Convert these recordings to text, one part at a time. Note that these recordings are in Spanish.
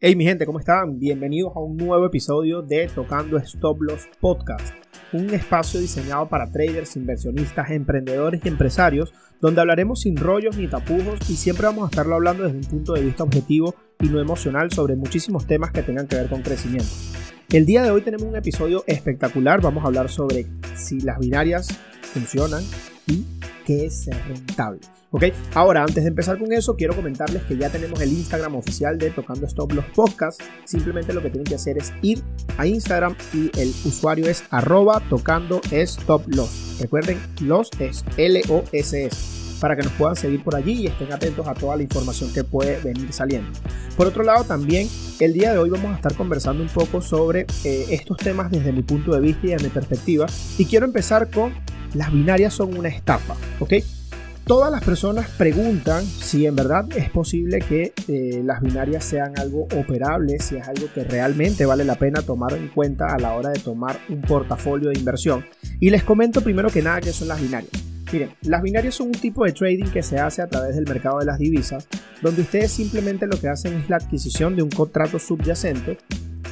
Hey mi gente, ¿cómo están? Bienvenidos a un nuevo episodio de Tocando Stop Loss Podcast, un espacio diseñado para traders, inversionistas, emprendedores y empresarios, donde hablaremos sin rollos ni tapujos y siempre vamos a estarlo hablando desde un punto de vista objetivo y no emocional sobre muchísimos temas que tengan que ver con crecimiento. El día de hoy tenemos un episodio espectacular, vamos a hablar sobre si las binarias funcionan y qué es ser rentable. Ok, ahora antes de empezar con eso, quiero comentarles que ya tenemos el Instagram oficial de Tocando Stop Los Podcasts. Simplemente lo que tienen que hacer es ir a Instagram y el usuario es arroba tocando stop los. Recuerden, los es L-O-S-S para que nos puedan seguir por allí y estén atentos a toda la información que puede venir saliendo. Por otro lado, también el día de hoy vamos a estar conversando un poco sobre eh, estos temas desde mi punto de vista y de mi perspectiva. Y quiero empezar con las binarias son una estafa, ¿ok? Todas las personas preguntan si en verdad es posible que eh, las binarias sean algo operable, si es algo que realmente vale la pena tomar en cuenta a la hora de tomar un portafolio de inversión. Y les comento primero que nada qué son las binarias. Miren, las binarias son un tipo de trading que se hace a través del mercado de las divisas, donde ustedes simplemente lo que hacen es la adquisición de un contrato subyacente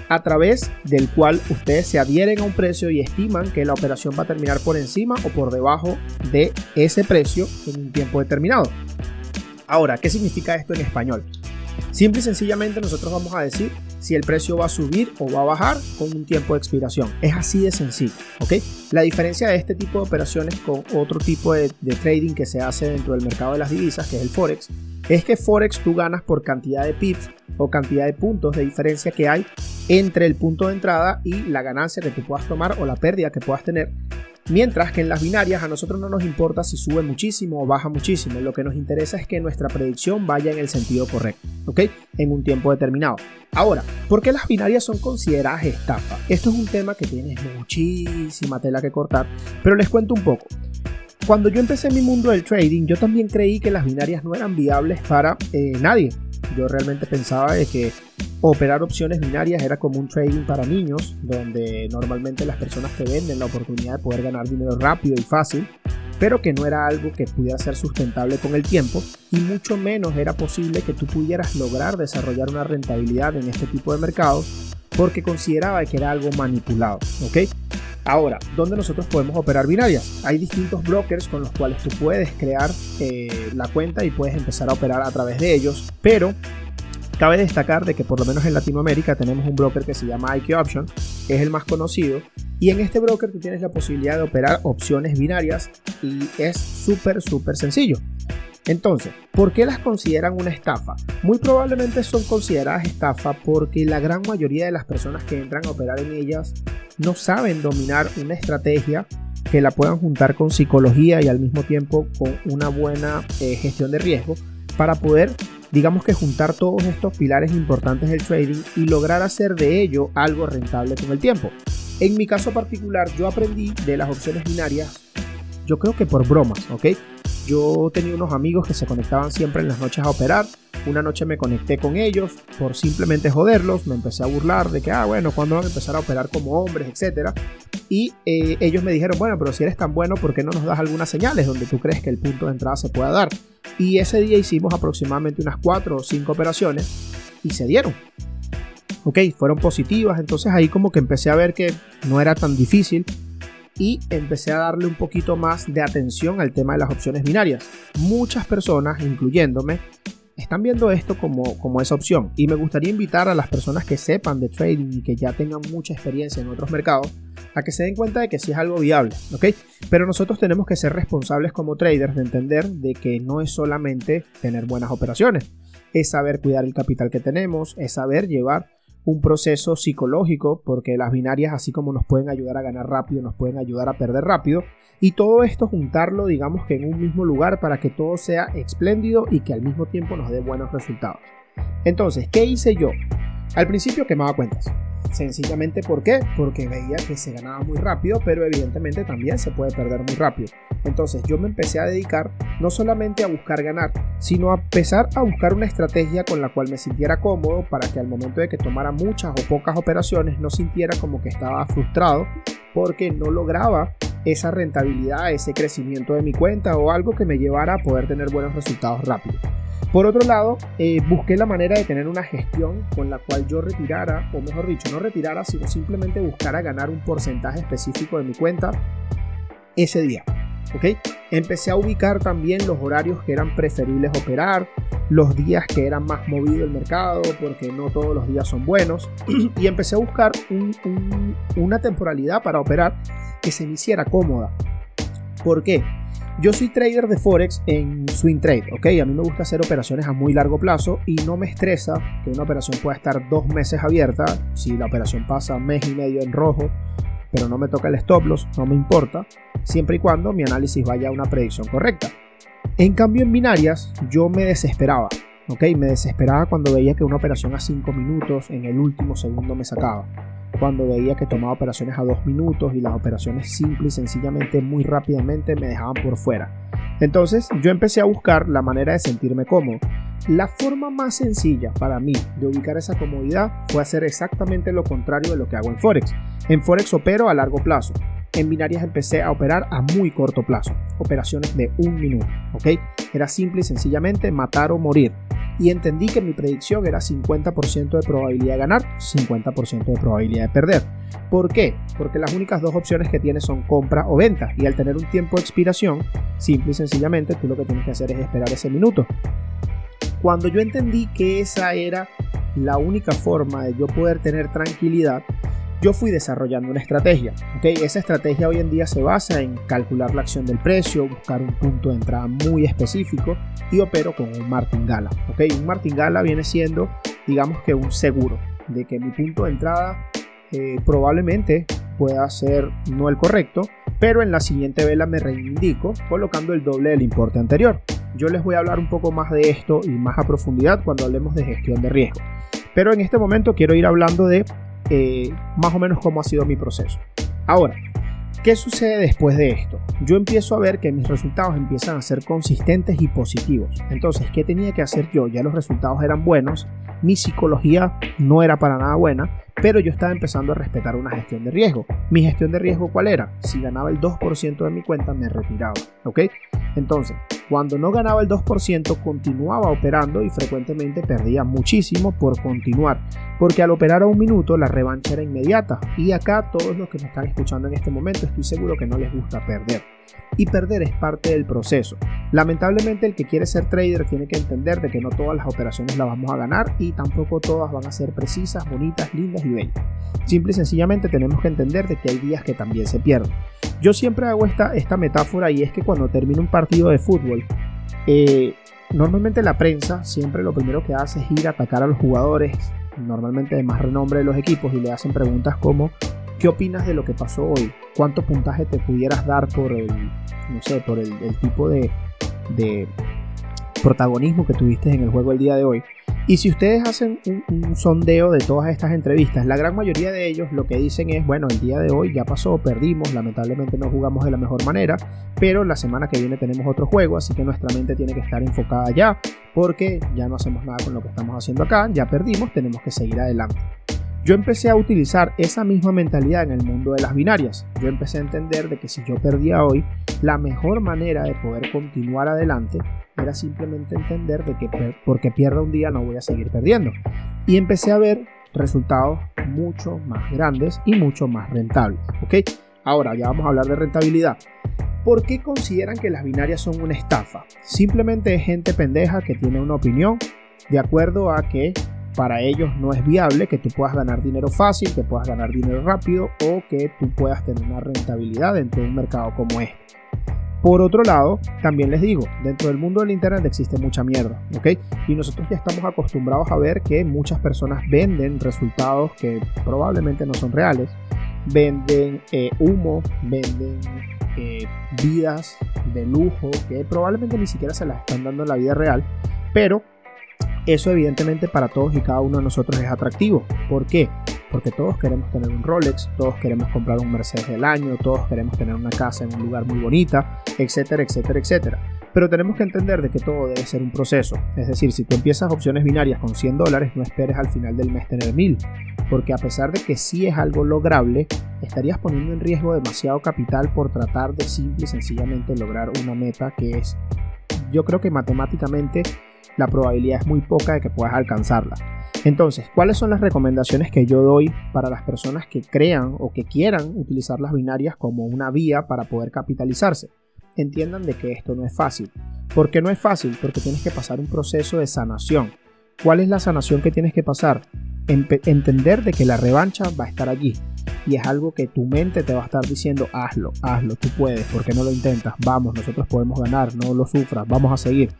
a través del cual ustedes se adhieren a un precio y estiman que la operación va a terminar por encima o por debajo de ese precio en un tiempo determinado. Ahora, ¿qué significa esto en español? Simple y sencillamente nosotros vamos a decir si el precio va a subir o va a bajar con un tiempo de expiración. Es así de sencillo, ¿ok? La diferencia de este tipo de operaciones con otro tipo de, de trading que se hace dentro del mercado de las divisas, que es el Forex, es que Forex tú ganas por cantidad de pips o cantidad de puntos de diferencia que hay entre el punto de entrada y la ganancia que tú puedas tomar o la pérdida que puedas tener. Mientras que en las binarias a nosotros no nos importa si sube muchísimo o baja muchísimo, lo que nos interesa es que nuestra predicción vaya en el sentido correcto, ¿ok? En un tiempo determinado. Ahora, ¿por qué las binarias son consideradas estafa? Esto es un tema que tiene muchísima tela que cortar, pero les cuento un poco. Cuando yo empecé mi mundo del trading, yo también creí que las binarias no eran viables para eh, nadie. Yo realmente pensaba de que operar opciones binarias era como un trading para niños, donde normalmente las personas te venden la oportunidad de poder ganar dinero rápido y fácil, pero que no era algo que pudiera ser sustentable con el tiempo y mucho menos era posible que tú pudieras lograr desarrollar una rentabilidad en este tipo de mercados porque consideraba que era algo manipulado, ¿ok? Ahora, ¿dónde nosotros podemos operar binarias? Hay distintos brokers con los cuales tú puedes crear eh, la cuenta y puedes empezar a operar a través de ellos, pero cabe destacar de que por lo menos en Latinoamérica tenemos un broker que se llama IQ Option, es el más conocido, y en este broker tú tienes la posibilidad de operar opciones binarias y es súper, súper sencillo. Entonces, ¿por qué las consideran una estafa? Muy probablemente son consideradas estafa porque la gran mayoría de las personas que entran a operar en ellas no saben dominar una estrategia que la puedan juntar con psicología y al mismo tiempo con una buena eh, gestión de riesgo para poder, digamos que juntar todos estos pilares importantes del trading y lograr hacer de ello algo rentable con el tiempo. En mi caso particular, yo aprendí de las opciones binarias, yo creo que por bromas, ¿ok? Yo tenía unos amigos que se conectaban siempre en las noches a operar. Una noche me conecté con ellos por simplemente joderlos. Me empecé a burlar de que, ah, bueno, ¿cuándo van a empezar a operar como hombres, etcétera? Y eh, ellos me dijeron, bueno, pero si eres tan bueno, ¿por qué no nos das algunas señales donde tú crees que el punto de entrada se pueda dar? Y ese día hicimos aproximadamente unas 4 o 5 operaciones y se dieron. Ok, fueron positivas, entonces ahí como que empecé a ver que no era tan difícil y empecé a darle un poquito más de atención al tema de las opciones binarias. Muchas personas, incluyéndome, están viendo esto como, como esa opción y me gustaría invitar a las personas que sepan de trading y que ya tengan mucha experiencia en otros mercados a que se den cuenta de que sí es algo viable, ¿ok? Pero nosotros tenemos que ser responsables como traders de entender de que no es solamente tener buenas operaciones, es saber cuidar el capital que tenemos, es saber llevar un proceso psicológico, porque las binarias, así como nos pueden ayudar a ganar rápido, nos pueden ayudar a perder rápido. Y todo esto juntarlo, digamos que en un mismo lugar para que todo sea espléndido y que al mismo tiempo nos dé buenos resultados. Entonces, ¿qué hice yo? Al principio quemaba cuentas. Sencillamente, ¿por qué? Porque veía que se ganaba muy rápido, pero evidentemente también se puede perder muy rápido. Entonces yo me empecé a dedicar no solamente a buscar ganar, sino a empezar a buscar una estrategia con la cual me sintiera cómodo para que al momento de que tomara muchas o pocas operaciones no sintiera como que estaba frustrado porque no lograba esa rentabilidad, ese crecimiento de mi cuenta o algo que me llevara a poder tener buenos resultados rápidos. Por otro lado, eh, busqué la manera de tener una gestión con la cual yo retirara, o mejor dicho, no retirara, sino simplemente buscara ganar un porcentaje específico de mi cuenta ese día. ¿ok? Empecé a ubicar también los horarios que eran preferibles operar, los días que eran más movido el mercado, porque no todos los días son buenos, y empecé a buscar una temporalidad para operar que se me hiciera cómoda. ¿Por qué? Yo soy trader de Forex en Swing Trade, ¿ok? A mí me gusta hacer operaciones a muy largo plazo y no me estresa que una operación pueda estar dos meses abierta. Si la operación pasa mes y medio en rojo, pero no me toca el stop loss, no me importa, siempre y cuando mi análisis vaya a una predicción correcta. En cambio, en binarias, yo me desesperaba, ¿ok? Me desesperaba cuando veía que una operación a 5 minutos en el último segundo me sacaba cuando veía que tomaba operaciones a dos minutos y las operaciones simples y sencillamente muy rápidamente me dejaban por fuera. Entonces yo empecé a buscar la manera de sentirme cómodo. La forma más sencilla para mí de ubicar esa comodidad fue hacer exactamente lo contrario de lo que hago en Forex. En Forex opero a largo plazo. En binarias empecé a operar a muy corto plazo, operaciones de un minuto, ¿ok? Era simple y sencillamente matar o morir y entendí que mi predicción era 50% de probabilidad de ganar, 50% de probabilidad de perder. ¿Por qué? Porque las únicas dos opciones que tienes son compra o venta y al tener un tiempo de expiración, simple y sencillamente tú lo que tienes que hacer es esperar ese minuto. Cuando yo entendí que esa era la única forma de yo poder tener tranquilidad, yo fui desarrollando una estrategia. ¿okay? Esa estrategia hoy en día se basa en calcular la acción del precio, buscar un punto de entrada muy específico y opero con un martingala. ¿okay? Un martingala viene siendo, digamos que un seguro de que mi punto de entrada eh, probablemente pueda ser no el correcto, pero en la siguiente vela me reivindico colocando el doble del importe anterior. Yo les voy a hablar un poco más de esto y más a profundidad cuando hablemos de gestión de riesgo. Pero en este momento quiero ir hablando de eh, más o menos cómo ha sido mi proceso. Ahora, ¿qué sucede después de esto? Yo empiezo a ver que mis resultados empiezan a ser consistentes y positivos. Entonces, ¿qué tenía que hacer yo? Ya los resultados eran buenos, mi psicología no era para nada buena, pero yo estaba empezando a respetar una gestión de riesgo. Mi gestión de riesgo, ¿cuál era? Si ganaba el 2% de mi cuenta, me retiraba. ¿Ok? Entonces, cuando no ganaba el 2%, continuaba operando y frecuentemente perdía muchísimo por continuar. Porque al operar a un minuto, la revancha era inmediata. Y acá, todos los que me están escuchando en este momento, estoy seguro que no les gusta perder y perder es parte del proceso. Lamentablemente el que quiere ser trader tiene que entender de que no todas las operaciones las vamos a ganar y tampoco todas van a ser precisas, bonitas, lindas y bellas. Simple y sencillamente tenemos que entender de que hay días que también se pierden. Yo siempre hago esta, esta metáfora y es que cuando termina un partido de fútbol, eh, normalmente la prensa siempre lo primero que hace es ir a atacar a los jugadores, normalmente de más renombre de los equipos, y le hacen preguntas como ¿Qué opinas de lo que pasó hoy? ¿Cuánto puntaje te pudieras dar por el, no sé, por el, tipo de, de, protagonismo que tuviste en el juego el día de hoy? Y si ustedes hacen un, sondeo de todas estas entrevistas, la gran mayoría de ellos lo que dicen es, bueno, el día de hoy ya pasó, perdimos, lamentablemente no jugamos de la mejor manera, pero la semana que viene tenemos otro juego, así que nuestra mente tiene que estar enfocada ya, porque ya no hacemos nada con lo que estamos haciendo acá, ya perdimos, tenemos que seguir adelante. Yo empecé a utilizar esa misma mentalidad en el mundo de las binarias. Yo empecé a entender de que si yo perdía hoy, la mejor manera de poder continuar adelante era simplemente entender de que porque pierda un día no voy a seguir perdiendo. Y empecé a ver resultados mucho más grandes y mucho más rentables. ¿ok? Ahora ya vamos a hablar de rentabilidad. ¿Por qué consideran que las binarias son una estafa? Simplemente es gente pendeja que tiene una opinión de acuerdo a que para ellos no es viable que tú puedas ganar dinero fácil, que puedas ganar dinero rápido o que tú puedas tener una rentabilidad dentro de un mercado como este. Por otro lado, también les digo, dentro del mundo del Internet existe mucha mierda, ¿ok? Y nosotros ya estamos acostumbrados a ver que muchas personas venden resultados que probablemente no son reales, venden eh, humo, venden eh, vidas de lujo que probablemente ni siquiera se las están dando en la vida real, pero eso evidentemente para todos y cada uno de nosotros es atractivo. ¿Por qué? Porque todos queremos tener un Rolex, todos queremos comprar un Mercedes del año, todos queremos tener una casa en un lugar muy bonita, etcétera, etcétera, etcétera. Pero tenemos que entender de que todo debe ser un proceso. Es decir, si tú empiezas opciones binarias con 100 dólares, no esperes al final del mes tener 1000. Porque a pesar de que sí es algo lograble, estarías poniendo en riesgo demasiado capital por tratar de simple y sencillamente lograr una meta que es, yo creo que matemáticamente la probabilidad es muy poca de que puedas alcanzarla. Entonces, ¿cuáles son las recomendaciones que yo doy para las personas que crean o que quieran utilizar las binarias como una vía para poder capitalizarse? Entiendan de que esto no es fácil. ¿Por qué no es fácil? Porque tienes que pasar un proceso de sanación. ¿Cuál es la sanación que tienes que pasar? entender de que la revancha va a estar allí. Y es algo que tu mente te va a estar diciendo, hazlo, hazlo, tú puedes, porque no lo intentas? Vamos, nosotros podemos ganar, no lo sufras, vamos a seguir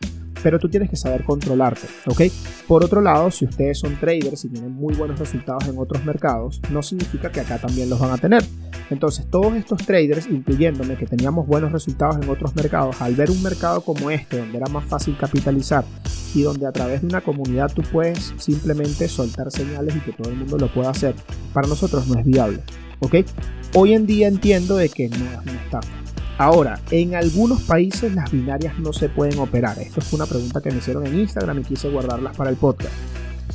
pero tú tienes que saber controlarte, ¿ok? Por otro lado, si ustedes son traders y tienen muy buenos resultados en otros mercados, no significa que acá también los van a tener. Entonces, todos estos traders, incluyéndome, que teníamos buenos resultados en otros mercados, al ver un mercado como este, donde era más fácil capitalizar y donde a través de una comunidad tú puedes simplemente soltar señales y que todo el mundo lo pueda hacer, para nosotros no es viable, ¿ok? Hoy en día entiendo de que no es una estafa Ahora, en algunos países las binarias no se pueden operar. Esto fue una pregunta que me hicieron en Instagram y quise guardarlas para el podcast.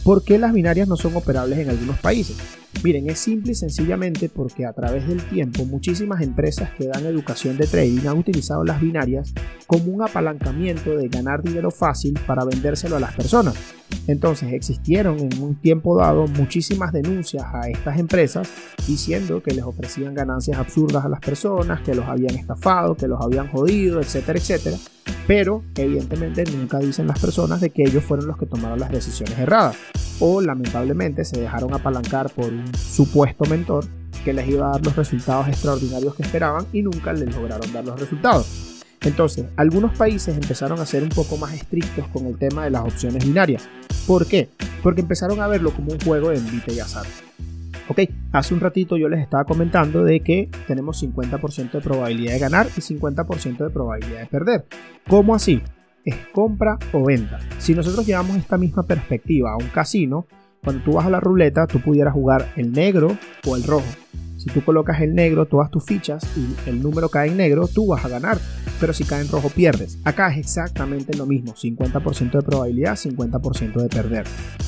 ¿Por qué las binarias no son operables en algunos países? Miren, es simple y sencillamente porque a través del tiempo muchísimas empresas que dan educación de trading han utilizado las binarias como un apalancamiento de ganar dinero fácil para vendérselo a las personas. Entonces existieron en un tiempo dado muchísimas denuncias a estas empresas diciendo que les ofrecían ganancias absurdas a las personas, que los habían estafado, que los habían jodido, etcétera, etcétera. Pero evidentemente nunca dicen las personas de que ellos fueron los que tomaron las decisiones erradas o lamentablemente se dejaron apalancar por un supuesto mentor que les iba a dar los resultados extraordinarios que esperaban y nunca les lograron dar los resultados. Entonces, algunos países empezaron a ser un poco más estrictos con el tema de las opciones binarias. ¿Por qué? Porque empezaron a verlo como un juego de envite y azar. Ok, hace un ratito yo les estaba comentando de que tenemos 50% de probabilidad de ganar y 50% de probabilidad de perder. ¿Cómo así? Es compra o venta. Si nosotros llevamos esta misma perspectiva a un casino, cuando tú vas a la ruleta, tú pudieras jugar el negro o el rojo. Si tú colocas el negro, todas tus fichas y el número cae en negro, tú vas a ganar. Pero si cae en rojo, pierdes. Acá es exactamente lo mismo: 50% de probabilidad, 50% de perder.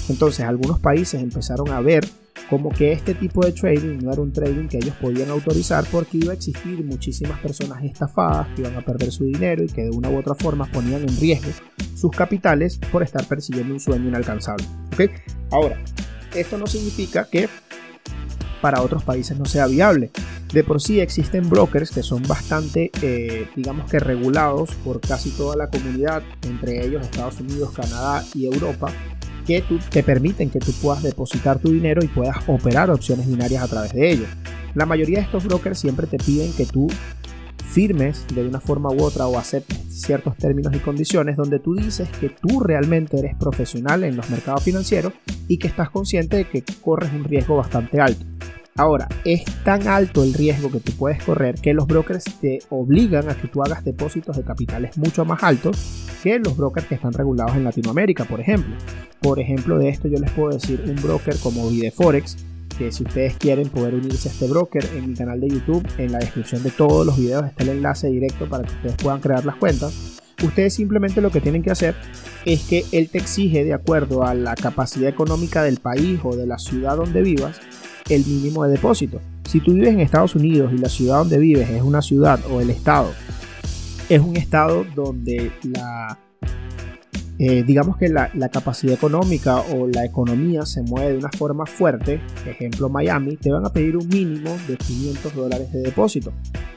Entonces, algunos países empezaron a ver como que este tipo de trading no era un trading que ellos podían autorizar porque iba a existir muchísimas personas estafadas que iban a perder su dinero y que de una u otra forma ponían en riesgo sus capitales por estar persiguiendo un sueño inalcanzable. ¿okay? Ahora, esto no significa que para otros países no sea viable. De por sí existen brokers que son bastante, eh, digamos que regulados por casi toda la comunidad, entre ellos Estados Unidos, Canadá y Europa, que te permiten que tú puedas depositar tu dinero y puedas operar opciones binarias a través de ellos. La mayoría de estos brokers siempre te piden que tú firmes de una forma u otra o aceptes ciertos términos y condiciones donde tú dices que tú realmente eres profesional en los mercados financieros y que estás consciente de que corres un riesgo bastante alto. Ahora, es tan alto el riesgo que tú puedes correr que los brokers te obligan a que tú hagas depósitos de capitales mucho más altos que los brokers que están regulados en Latinoamérica, por ejemplo. Por ejemplo, de esto yo les puedo decir un broker como Videforex, que si ustedes quieren poder unirse a este broker en mi canal de YouTube, en la descripción de todos los videos está el enlace directo para que ustedes puedan crear las cuentas. Ustedes simplemente lo que tienen que hacer es que él te exige de acuerdo a la capacidad económica del país o de la ciudad donde vivas, el mínimo de depósito. Si tú vives en Estados Unidos y la ciudad donde vives es una ciudad o el estado es un estado donde la eh, digamos que la, capacidad económica o la economía se mueve de una forma fuerte, ejemplo Miami, te van a pedir un mínimo de 500 dólares de depósito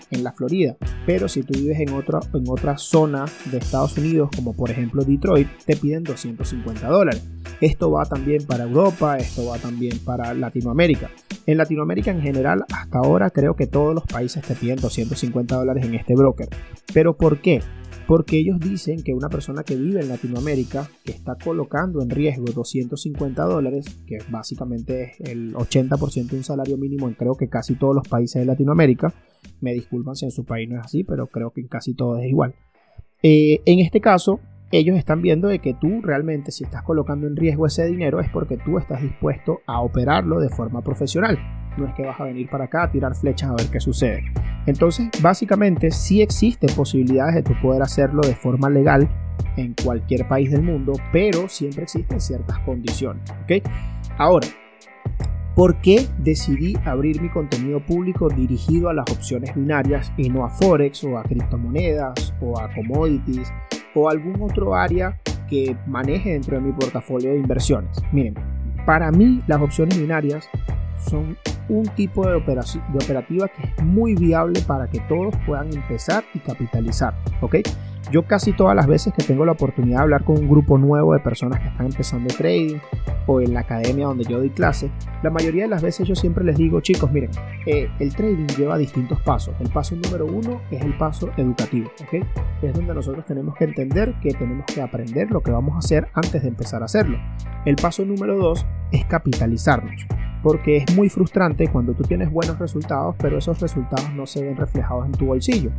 en la Florida. Pero si tú vives en otra, en otra zona de Estados Unidos, como por ejemplo Detroit, te piden 250 dólares. Esto va también para Europa, esto va también para Latinoamérica. En Latinoamérica en general, hasta ahora creo que todos los países te piden 250 dólares en este broker. ¿Pero por qué? Porque ellos dicen que una persona que vive en Latinoamérica, que está colocando en riesgo 250 dólares, que básicamente es el 80% de un salario mínimo en creo que casi todos los países de Latinoamérica, me disculpan si en su país no es así, pero creo que en casi todos es igual. Eh, en este caso, ellos están viendo de que tú realmente si estás colocando en riesgo ese dinero es porque tú estás dispuesto a operarlo de forma profesional. No es que vas a venir para acá a tirar flechas a ver qué sucede. Entonces, básicamente sí existen posibilidades de tú poder hacerlo de forma legal en cualquier país del mundo, pero siempre existen ciertas condiciones. ¿ok? Ahora, ¿Por qué decidí abrir mi contenido público dirigido a las opciones binarias y no a Forex o a criptomonedas o a commodities o algún otro área que maneje dentro de mi portafolio de inversiones? Miren, para mí las opciones binarias son un tipo de, de operativa que es muy viable para que todos puedan empezar y capitalizar. ¿ok? Yo casi todas las veces que tengo la oportunidad de hablar con un grupo nuevo de personas que están empezando trading o en la academia donde yo doy clase, la mayoría de las veces yo siempre les digo, chicos, miren, eh, el trading lleva distintos pasos. El paso número uno es el paso educativo, ¿ok? Es donde nosotros tenemos que entender que tenemos que aprender lo que vamos a hacer antes de empezar a hacerlo. El paso número dos es capitalizarnos porque es muy frustrante cuando tú tienes buenos resultados, pero esos resultados no se ven reflejados en tu bolsillo.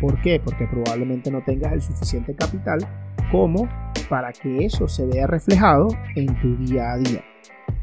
¿Por qué? Porque probablemente no tengas el suficiente capital como para que eso se vea reflejado en tu día a día.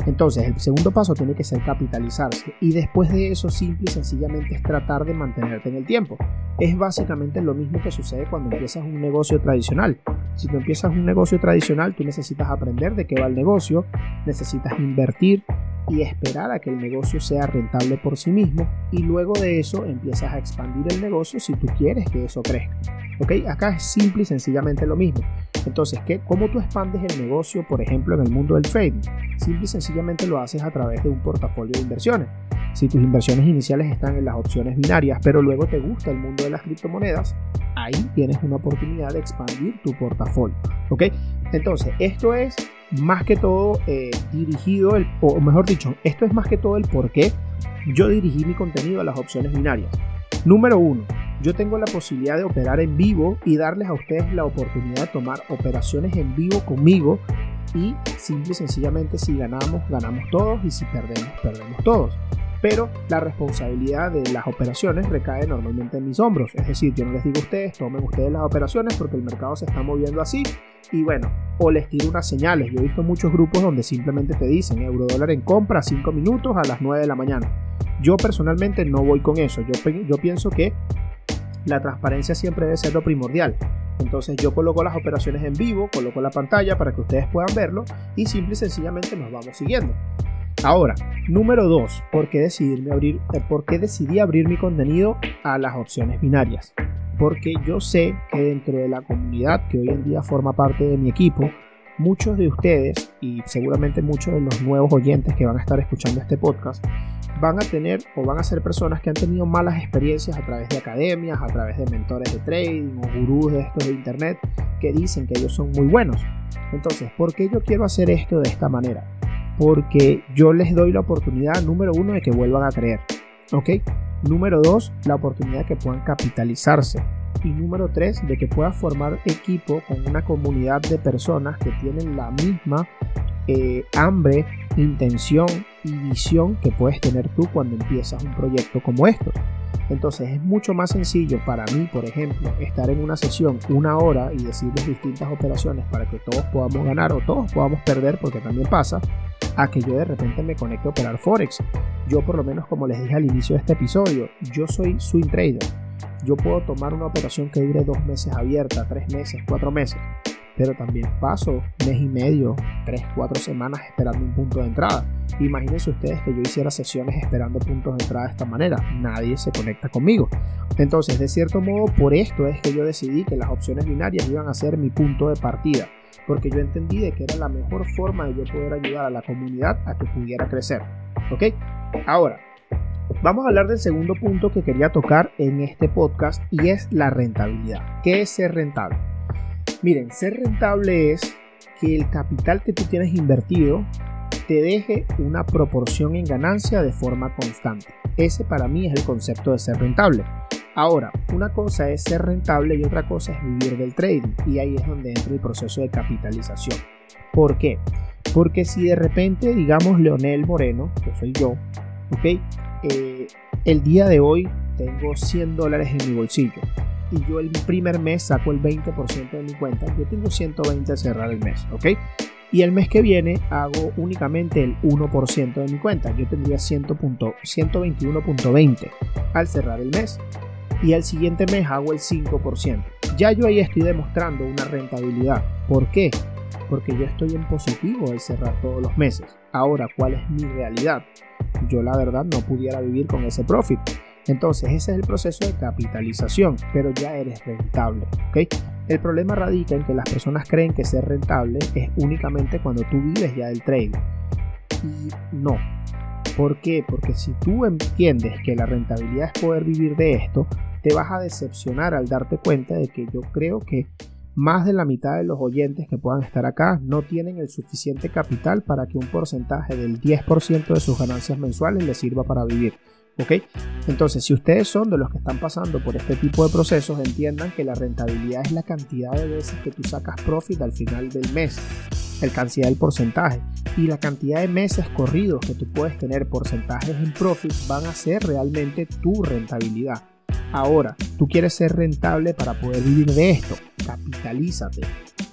Entonces, el segundo paso tiene que ser capitalizarse y después de eso simple y sencillamente es tratar de mantenerte en el tiempo. Es básicamente lo mismo que sucede cuando empiezas un negocio tradicional. Si tú empiezas un negocio tradicional, tú necesitas aprender de qué va el negocio, necesitas invertir, y esperar a que el negocio sea rentable por sí mismo y luego de eso empiezas a expandir el negocio si tú quieres que eso crezca. ¿Ok? Acá es simple y sencillamente lo mismo. Entonces, ¿qué, ¿cómo tú expandes el negocio, por ejemplo, en el mundo del trading? Simple y sencillamente lo haces a través de un portafolio de inversiones. Si tus inversiones iniciales están en las opciones binarias, pero luego te gusta el mundo de las criptomonedas, ahí tienes una oportunidad de expandir tu portafolio. ¿Ok? Entonces, esto es más que todo eh, dirigido, el, o mejor dicho, esto es más que todo el por qué yo dirigí mi contenido a las opciones binarias. Número uno, yo tengo la posibilidad de operar en vivo y darles a ustedes la oportunidad de tomar operaciones en vivo conmigo y simple y sencillamente si ganamos, ganamos todos y si perdemos, perdemos todos pero la responsabilidad de las operaciones recae normalmente en mis hombros. Es decir, yo no les digo a ustedes, tomen ustedes las operaciones porque el mercado se está moviendo así y bueno, o les tiro unas señales. Yo he visto muchos grupos donde simplemente te dicen euro dólar en compra 5 minutos a las 9 de la mañana. Yo personalmente no voy con eso. Yo, yo pienso que la transparencia siempre debe ser lo primordial. Entonces yo coloco las operaciones en vivo, coloco la pantalla para que ustedes puedan verlo y simple y sencillamente nos vamos siguiendo. Ahora, número 2, ¿por qué, abrir, eh, ¿por qué decidí abrir mi contenido a las opciones binarias? Porque yo sé que dentro de la comunidad que hoy en día forma parte de mi equipo, muchos de ustedes y seguramente muchos de los nuevos oyentes que van a estar escuchando este podcast van a tener o van a ser personas que han tenido malas experiencias a través de academias, a través de mentores de trading o gurús de estos de internet que dicen que ellos son muy buenos. Entonces, ¿por qué yo quiero hacer esto de esta manera? Porque yo les doy la oportunidad, número uno, de que vuelvan a creer. ¿Ok? Número dos, la oportunidad de que puedan capitalizarse. Y número tres, de que puedas formar equipo con una comunidad de personas que tienen la misma eh, hambre, intención y visión que puedes tener tú cuando empiezas un proyecto como estos. Entonces es mucho más sencillo para mí, por ejemplo, estar en una sesión una hora y decirles distintas operaciones para que todos podamos ganar o todos podamos perder, porque también pasa, a que yo de repente me conecte a operar Forex. Yo por lo menos como les dije al inicio de este episodio, yo soy swing trader. Yo puedo tomar una operación que dure dos meses abierta, tres meses, cuatro meses, pero también paso mes y medio, tres, cuatro semanas esperando un punto de entrada. Imagínense ustedes que yo hiciera sesiones esperando puntos de entrada de esta manera. Nadie se conecta conmigo. Entonces, de cierto modo, por esto es que yo decidí que las opciones binarias iban a ser mi punto de partida porque yo entendí de que era la mejor forma de yo poder ayudar a la comunidad a que pudiera crecer. ¿Ok? Ahora, vamos a hablar del segundo punto que quería tocar en este podcast y es la rentabilidad. ¿Qué es ser rentable? Miren, ser rentable es que el capital que tú tienes invertido te deje una proporción en ganancia de forma constante. Ese para mí es el concepto de ser rentable. Ahora, una cosa es ser rentable y otra cosa es vivir del trading. Y ahí es donde entra el proceso de capitalización. ¿Por qué? Porque si de repente, digamos, Leonel Moreno, que soy yo, ¿ok? Eh, el día de hoy tengo 100 dólares en mi bolsillo y yo el primer mes saco el 20% de mi cuenta, yo tengo 120 al cerrar el mes, ¿ok? Y el mes que viene hago únicamente el 1% de mi cuenta, yo tendría 121.20 al cerrar el mes y al siguiente mes hago el 5%. Ya yo ahí estoy demostrando una rentabilidad. ¿Por qué? Porque yo estoy en positivo al cerrar todos los meses. Ahora, ¿cuál es mi realidad? yo la verdad no pudiera vivir con ese profit. Entonces ese es el proceso de capitalización, pero ya eres rentable. El problema radica en que las personas creen que ser rentable es únicamente cuando tú vives ya del trading. Y no. ¿Por qué? Porque si tú entiendes que la rentabilidad es poder vivir de esto, te vas a decepcionar al darte cuenta de que yo creo que más de la mitad de los oyentes que puedan estar acá no tienen el suficiente capital para que un porcentaje del 10% de sus ganancias mensuales les sirva para vivir. ¿Ok? Entonces, si ustedes son de los que están pasando por este tipo de procesos, entiendan que la rentabilidad es la cantidad de veces que tú sacas profit al final del mes, el cantidad del porcentaje. Y la cantidad de meses corridos que tú puedes tener porcentajes en profit van a ser realmente tu rentabilidad. Ahora, tú quieres ser rentable para poder vivir de esto, capitalízate.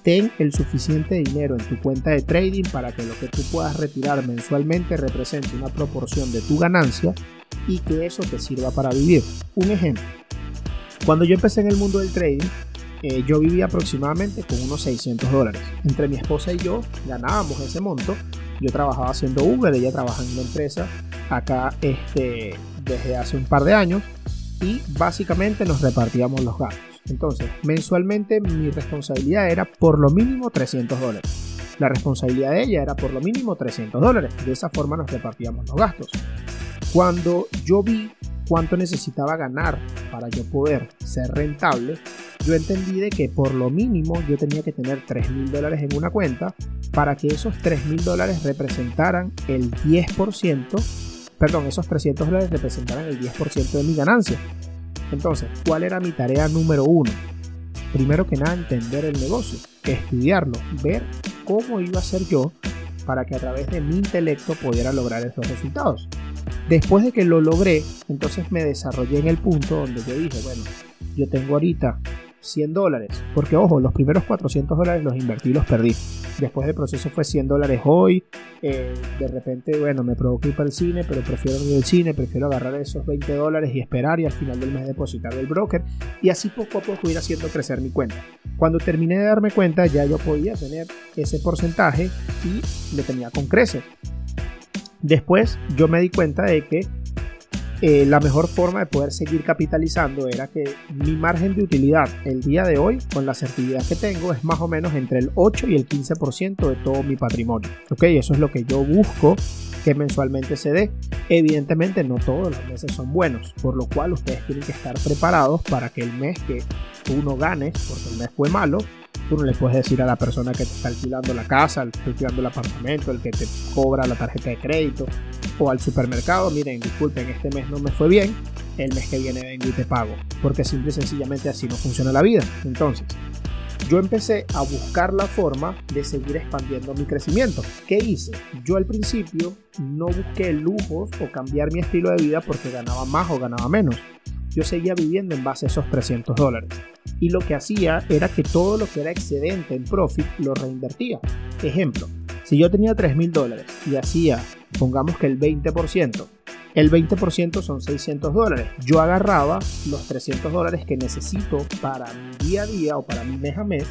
Ten el suficiente dinero en tu cuenta de trading para que lo que tú puedas retirar mensualmente represente una proporción de tu ganancia y que eso te sirva para vivir. Un ejemplo, cuando yo empecé en el mundo del trading, eh, yo vivía aproximadamente con unos 600 dólares. Entre mi esposa y yo ganábamos ese monto. Yo trabajaba haciendo Uber, ella trabaja en una empresa acá este, desde hace un par de años y básicamente nos repartíamos los gastos. Entonces, mensualmente mi responsabilidad era por lo mínimo 300 dólares. La responsabilidad de ella era por lo mínimo 300 dólares. De esa forma nos repartíamos los gastos. Cuando yo vi cuánto necesitaba ganar para yo poder ser rentable, yo entendí de que por lo mínimo yo tenía que tener 3 mil dólares en una cuenta para que esos 3 mil dólares representaran el 10%, perdón, esos 300 dólares representaran el 10% de mi ganancia. Entonces, ¿cuál era mi tarea número uno? Primero que nada, entender el negocio, estudiarlo, ver cómo iba a ser yo para que a través de mi intelecto pudiera lograr esos resultados. Después de que lo logré, entonces me desarrollé en el punto donde yo dije, bueno, yo tengo ahorita 100 dólares, porque ojo, los primeros 400 dólares los invertí y los perdí. Después del proceso fue 100 dólares hoy, eh, de repente, bueno, me provoqué ir para el cine, pero prefiero ir al cine, prefiero agarrar esos 20 dólares y esperar y al final del mes depositar el broker y así poco a poco ir haciendo crecer mi cuenta. Cuando terminé de darme cuenta ya yo podía tener ese porcentaje y lo tenía con creces. Después yo me di cuenta de que eh, la mejor forma de poder seguir capitalizando era que mi margen de utilidad el día de hoy, con la certidumbre que tengo, es más o menos entre el 8 y el 15% de todo mi patrimonio. Eso es lo que yo busco que mensualmente se dé. Evidentemente no todos los meses son buenos, por lo cual ustedes tienen que estar preparados para que el mes que uno gane, porque el mes fue malo, Tú no le puedes decir a la persona que te está alquilando la casa, el alquilando el apartamento, el que te cobra la tarjeta de crédito o al supermercado, miren, disculpen, este mes no me fue bien, el mes que viene vengo y te pago. Porque simple y sencillamente así no funciona la vida. Entonces, yo empecé a buscar la forma de seguir expandiendo mi crecimiento. ¿Qué hice? Yo al principio no busqué lujos o cambiar mi estilo de vida porque ganaba más o ganaba menos yo seguía viviendo en base a esos 300 dólares. Y lo que hacía era que todo lo que era excedente en profit lo reinvertía. Ejemplo, si yo tenía 3 mil dólares y hacía, pongamos que el 20%, el 20% son 600 dólares. Yo agarraba los 300 dólares que necesito para mi día a día o para mi mes a mes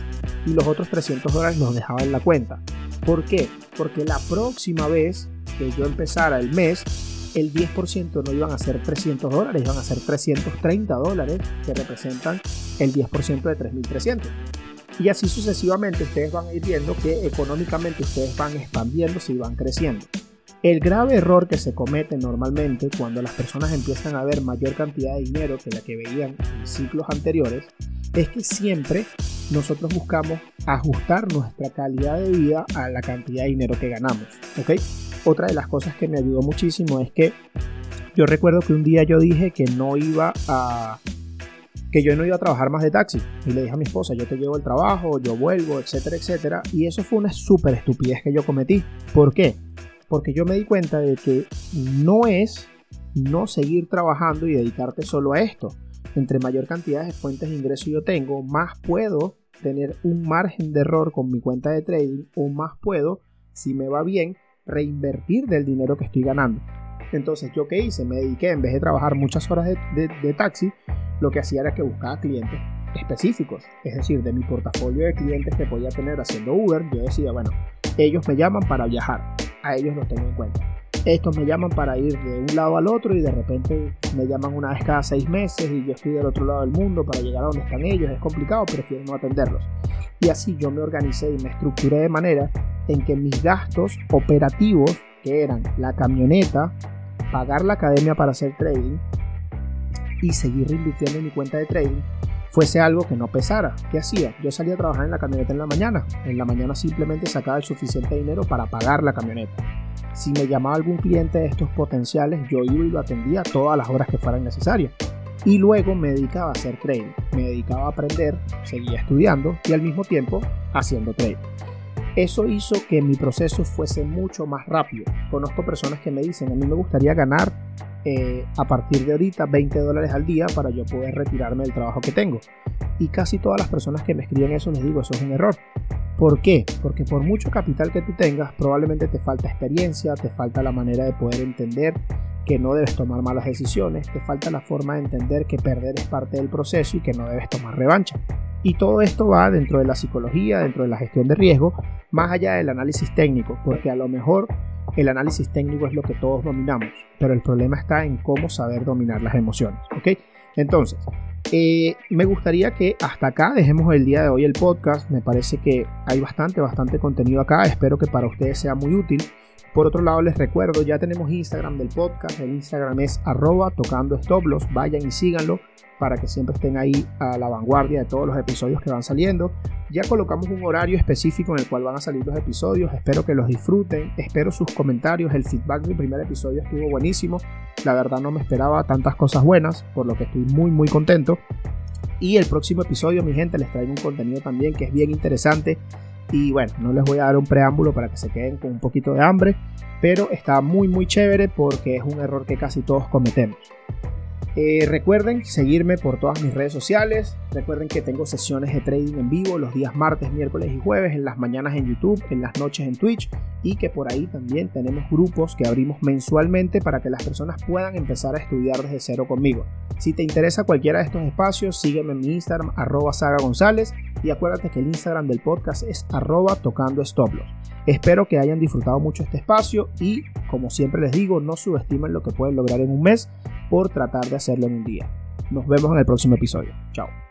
y los otros 300 dólares los dejaba en la cuenta. ¿Por qué? Porque la próxima vez que yo empezara el mes, el 10% no iban a ser 300 dólares, iban a ser 330 dólares, que representan el 10% de 3.300. Y así sucesivamente ustedes van a ir viendo que económicamente ustedes van expandiéndose y van creciendo. El grave error que se comete normalmente cuando las personas empiezan a ver mayor cantidad de dinero que la que veían en ciclos anteriores es que siempre nosotros buscamos ajustar nuestra calidad de vida a la cantidad de dinero que ganamos. ¿ok? Otra de las cosas que me ayudó muchísimo es que yo recuerdo que un día yo dije que no iba a que yo no iba a trabajar más de taxi. Y le dije a mi esposa yo te llevo el trabajo yo vuelvo etcétera etcétera. Y eso fue una súper estupidez que yo cometí. ¿por qué? porque yo me di cuenta de que no es no seguir trabajando y dedicarte solo a esto. Entre mayor cantidad de fuentes de ingreso yo tengo más puedo tener un margen de error con mi cuenta de trading o más puedo si me va bien reinvertir del dinero que estoy ganando. Entonces, ¿yo qué hice? Me dediqué, en vez de trabajar muchas horas de, taxi, lo que hacía era que buscaba clientes específicos, es decir, de mi portafolio de clientes que podía tener haciendo Uber, yo decía, bueno, ellos me llaman para viajar, a ellos los tengo en cuenta. estos me llaman para ir de un lado al otro y de repente me llaman una vez cada seis meses y yo estoy del otro lado del mundo para llegar a donde están ellos. Es complicado, prefiero no atenderlos. Y así yo me organicé y me estructuré de manera en que mis gastos operativos, que eran la camioneta, pagar la academia para hacer trading y seguir reinvirtiendo en mi cuenta de trading, fuese algo que no pesara. ¿Qué hacía? Yo salía a trabajar en la camioneta en la mañana. En la mañana simplemente sacaba el suficiente dinero para pagar la camioneta. Si me llamaba algún cliente de estos potenciales, yo iba y lo atendía todas las horas que fueran necesarias. Y luego me dedicaba a hacer trading. Me dedicaba a aprender, seguía estudiando y al mismo tiempo haciendo trading. Eso hizo que mi proceso fuese mucho más rápido. Conozco personas que me dicen, a mí me gustaría ganar eh, a partir de ahorita 20 dólares al día para yo poder retirarme del trabajo que tengo. Y casi todas las personas que me escriben eso les digo, eso es un error. ¿Por qué? Porque por mucho capital que tú tengas, probablemente te falta experiencia, te falta la manera de poder entender que no debes tomar malas decisiones, te falta la forma de entender que perder es parte del proceso y que no debes tomar revancha. Y todo esto va dentro de la psicología, dentro de la gestión de riesgo, más allá del análisis técnico, porque a lo mejor el análisis técnico es lo que todos dominamos, pero el problema está en cómo saber dominar las emociones. ¿ok? Entonces, eh, me gustaría que hasta acá dejemos el día de hoy el podcast. Me parece que hay bastante, bastante contenido acá. Espero que para ustedes sea muy útil. Por otro lado, les recuerdo, ya tenemos Instagram del podcast. El Instagram es arroba tocando estoblos. Vayan y síganlo para que siempre estén ahí a la vanguardia de todos los episodios que van saliendo. Ya colocamos un horario específico en el cual van a salir los episodios. Espero que los disfruten. Espero sus comentarios. El feedback del primer episodio estuvo buenísimo. La verdad no me esperaba tantas cosas buenas, por lo que estoy muy muy contento. Y el próximo episodio, mi gente, les traigo un contenido también que es bien interesante. Y bueno, no les voy a dar un preámbulo para que se queden con un poquito de hambre, pero está muy muy chévere porque es un error que casi todos cometemos. Eh, recuerden seguirme por todas mis redes sociales. Recuerden que tengo sesiones de trading en vivo los días martes, miércoles y jueves, en las mañanas en YouTube, en las noches en Twitch y que por ahí también tenemos grupos que abrimos mensualmente para que las personas puedan empezar a estudiar desde cero conmigo. Si te interesa cualquiera de estos espacios, sígueme en mi Instagram, arroba Saga González y acuérdate que el Instagram del podcast es arroba tocando stoplos. Espero que hayan disfrutado mucho este espacio y, como siempre les digo, no subestimen lo que pueden lograr en un mes por tratar de hacerlo en un día. Nos vemos en el próximo episodio. Chao.